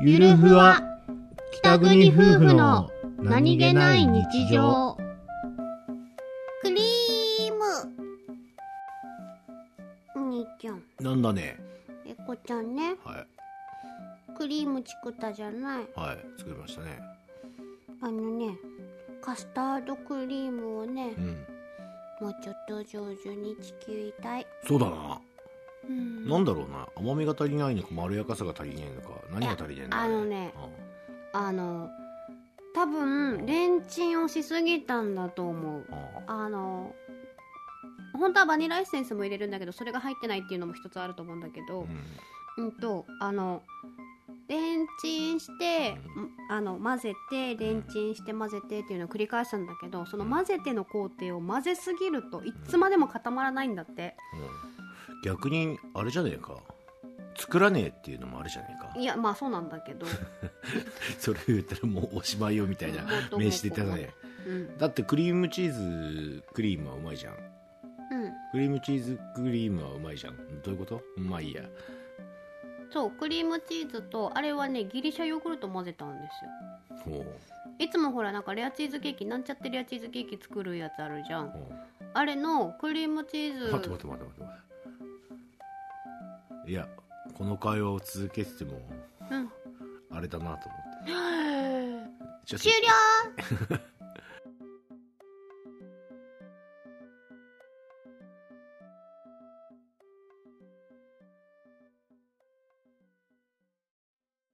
ゆるふわ北国夫婦の何気ない日常。クリーム。兄ちゃん。なんだね。えこちゃんね。はクリーム作ったじゃない。いはい作りましたね。あのねカスタードクリームをねうん。もうちょっと上手に地球いたい。そうだな。うんなんだろうな。甘みが足りないのかまろやかさが足りないのか何が足りないんだろうあのねうん。あの多分レンチンをしすぎたんだと思う。ああの本当はバニラエッセンスも入れるんだけどそれが入ってないっていうのも一つあると思うんだけど、うん。うんとあのレンチンして、あの混ぜてレンチンして混ぜてっていうのを繰り返すんだけどその混ぜての工程を混ぜすぎるといつまでも固まらないんだって。うん逆にあれじゃねえか。作らねえっていうのもあるじゃねえか。いやまあそうなんだけど、それ言ったらもうおしまいよみたいな名刺でたねうん。だってクリームチーズクリームはうまいじゃん。うん、クリームチーズクリームはうまいじゃん。どういうこと？まあいいや。そうクリームチーズとあれはねギリシャヨーグルト混ぜたんですよ。いつもほらなんかレアチーズケーキなんちゃってレアチーズケーキ作るやつあるじゃん。ほあれのクリームチーズ待って待って待って待っていやこの会話を続けててもうん。あれだなと思って。終了